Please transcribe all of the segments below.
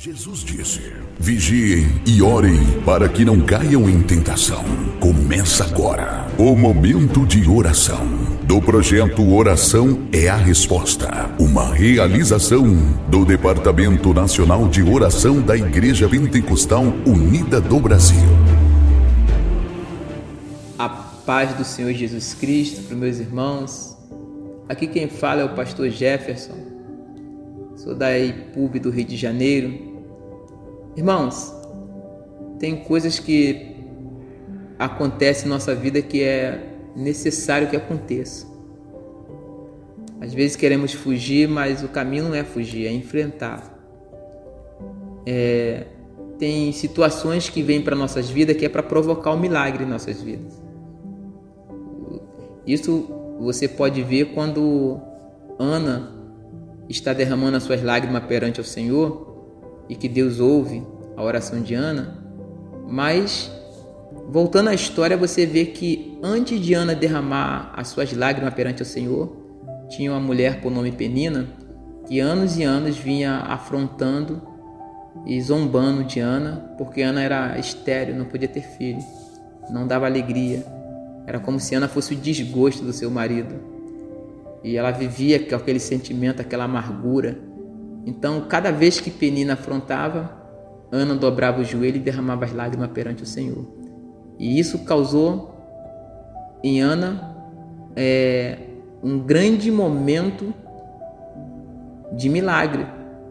Jesus disse: Vigiem e orem para que não caiam em tentação. Começa agora o momento de oração do projeto Oração é a Resposta, uma realização do Departamento Nacional de Oração da Igreja Pentecostal Unida do Brasil. A paz do Senhor Jesus Cristo para meus irmãos. Aqui quem fala é o pastor Jefferson. Sou da IPUB do Rio de Janeiro Irmãos, tem coisas que acontecem em nossa vida que é necessário que aconteça. Às vezes queremos fugir, mas o caminho não é fugir, é enfrentar. É, tem situações que vêm para nossas vidas que é para provocar um milagre em nossas vidas. Isso você pode ver quando Ana está derramando as suas lágrimas perante o Senhor e que Deus ouve a oração de Ana, mas voltando à história, você vê que antes de Ana derramar as suas lágrimas perante o Senhor, tinha uma mulher por nome Penina que anos e anos vinha afrontando e zombando de Ana, porque Ana era estéril, não podia ter filho, não dava alegria. Era como se Ana fosse o desgosto do seu marido. E ela vivia com aquele sentimento, aquela amargura então, cada vez que Penina afrontava, Ana dobrava o joelho e derramava as lágrimas perante o Senhor. E isso causou em Ana é, um grande momento de milagre,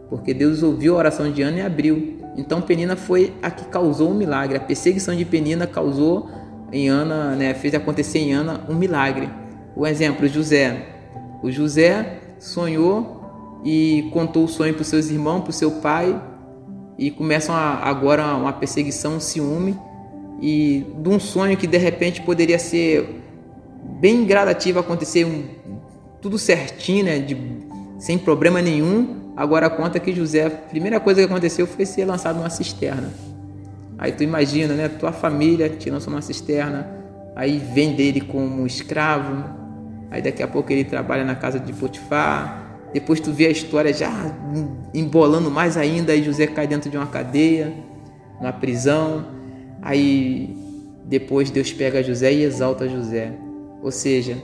porque Deus ouviu a oração de Ana e abriu. Então Penina foi a que causou o um milagre. A perseguição de Penina causou em Ana, né, fez acontecer em Ana um milagre. O exemplo, José. O José sonhou e contou o sonho para os seus irmãos, para o seu pai, e começam a, agora uma perseguição, um ciúme, e de um sonho que de repente poderia ser bem gradativo acontecer um, tudo certinho, né, de, sem problema nenhum. Agora conta que José, a primeira coisa que aconteceu foi ser lançado numa cisterna. Aí tu imagina, né, tua família te lançou numa cisterna, aí vende ele como escravo, aí daqui a pouco ele trabalha na casa de Potifar, depois tu vê a história já embolando mais ainda, aí José cai dentro de uma cadeia, uma prisão. Aí depois Deus pega José e exalta José. Ou seja,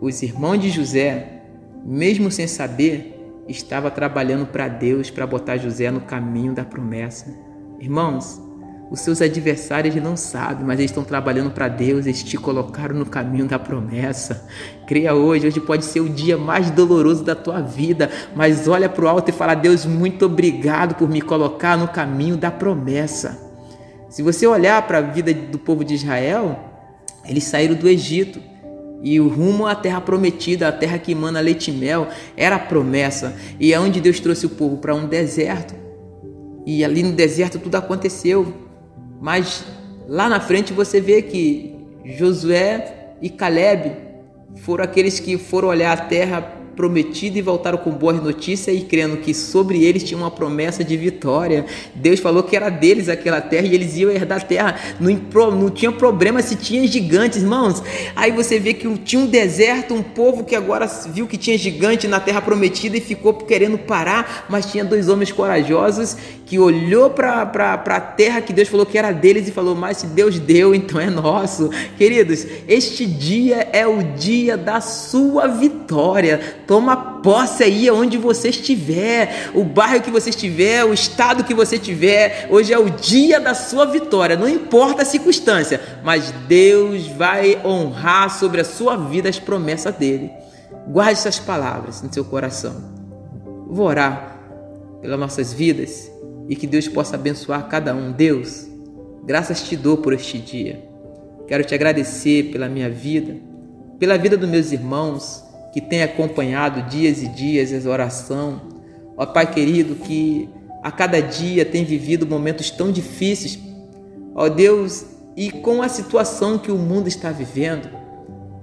os irmãos de José, mesmo sem saber, estava trabalhando para Deus para botar José no caminho da promessa. Irmãos, os seus adversários não sabem, mas eles estão trabalhando para Deus, eles te colocaram no caminho da promessa. Creia hoje, hoje pode ser o dia mais doloroso da tua vida, mas olha para o alto e fala: Deus, muito obrigado por me colocar no caminho da promessa. Se você olhar para a vida do povo de Israel, eles saíram do Egito e o rumo à terra prometida, a terra que emana leite e mel, era a promessa. E é onde Deus trouxe o povo para um deserto. E ali no deserto tudo aconteceu. Mas lá na frente você vê que Josué e Caleb foram aqueles que foram olhar a terra prometido e voltaram com boas notícias e crendo que sobre eles tinha uma promessa de vitória. Deus falou que era deles aquela terra e eles iam herdar a terra. Não, não tinha problema se tinha gigantes, irmãos. Aí você vê que tinha um deserto, um povo que agora viu que tinha gigante na terra prometida e ficou querendo parar, mas tinha dois homens corajosos que olhou para a terra que Deus falou que era deles e falou: Mas se Deus deu, então é nosso. Queridos, este dia é o dia da sua vitória. Toma posse aí onde você estiver, o bairro que você estiver, o estado que você estiver. Hoje é o dia da sua vitória, não importa a circunstância, mas Deus vai honrar sobre a sua vida as promessas dele. Guarde essas palavras no seu coração. Vou orar pelas nossas vidas e que Deus possa abençoar cada um. Deus, graças te dou por este dia. Quero te agradecer pela minha vida, pela vida dos meus irmãos que têm acompanhado dias e dias essa oração. Ó Pai querido, que a cada dia tem vivido momentos tão difíceis. Ó Deus, e com a situação que o mundo está vivendo,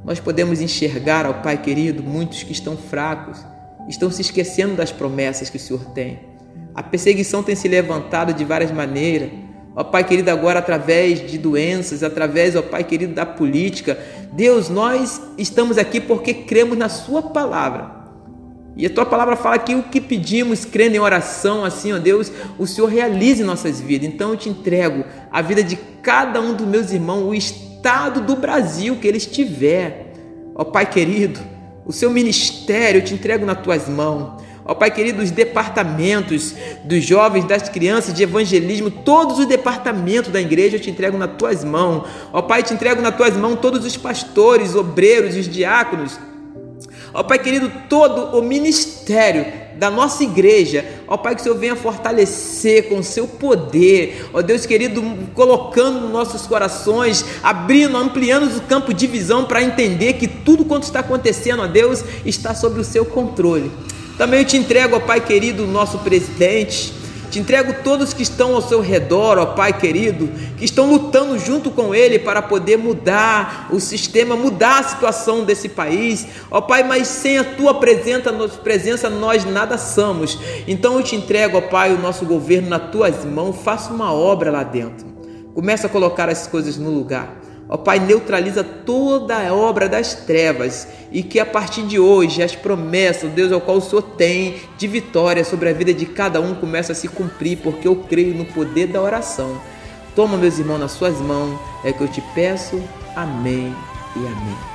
nós podemos enxergar, ó Pai querido, muitos que estão fracos, estão se esquecendo das promessas que o Senhor tem. A perseguição tem se levantado de várias maneiras. Ó Pai querido, agora através de doenças, através, ó Pai querido, da política. Deus, nós estamos aqui porque cremos na Sua palavra. E a tua palavra fala que o que pedimos, crendo em oração, assim, ó Deus, o Senhor realize nossas vidas. Então eu te entrego a vida de cada um dos meus irmãos, o estado do Brasil que ele estiver. Ó Pai querido, o seu ministério eu te entrego nas tuas mãos. Ó Pai querido, os departamentos dos jovens, das crianças, de evangelismo, todos os departamentos da igreja eu te entrego nas tuas mãos. Ó Pai, te entrego nas tuas mãos todos os pastores, obreiros, os diáconos Ó Pai querido, todo o ministério da nossa igreja, ó Pai, que o Senhor venha fortalecer com o seu poder, ó Deus querido, colocando nos nossos corações, abrindo, ampliando o campo de visão para entender que tudo quanto está acontecendo, ó Deus, está sob o seu controle. Também eu te entrego, ó Pai querido, o nosso presidente, te entrego todos que estão ao seu redor, ó Pai querido, que estão lutando junto com Ele para poder mudar o sistema, mudar a situação desse país. Ó Pai, mas sem a Tua presença, nós nada somos. Então eu te entrego, ó Pai, o nosso governo nas Tuas mãos. Faça uma obra lá dentro. Começa a colocar as coisas no lugar. Ó Pai, neutraliza toda a obra das trevas e que a partir de hoje as promessas, Deus, ao qual o Senhor tem de vitória sobre a vida de cada um começa a se cumprir, porque eu creio no poder da oração. Toma, meus irmãos, nas suas mãos, é que eu te peço. Amém e amém.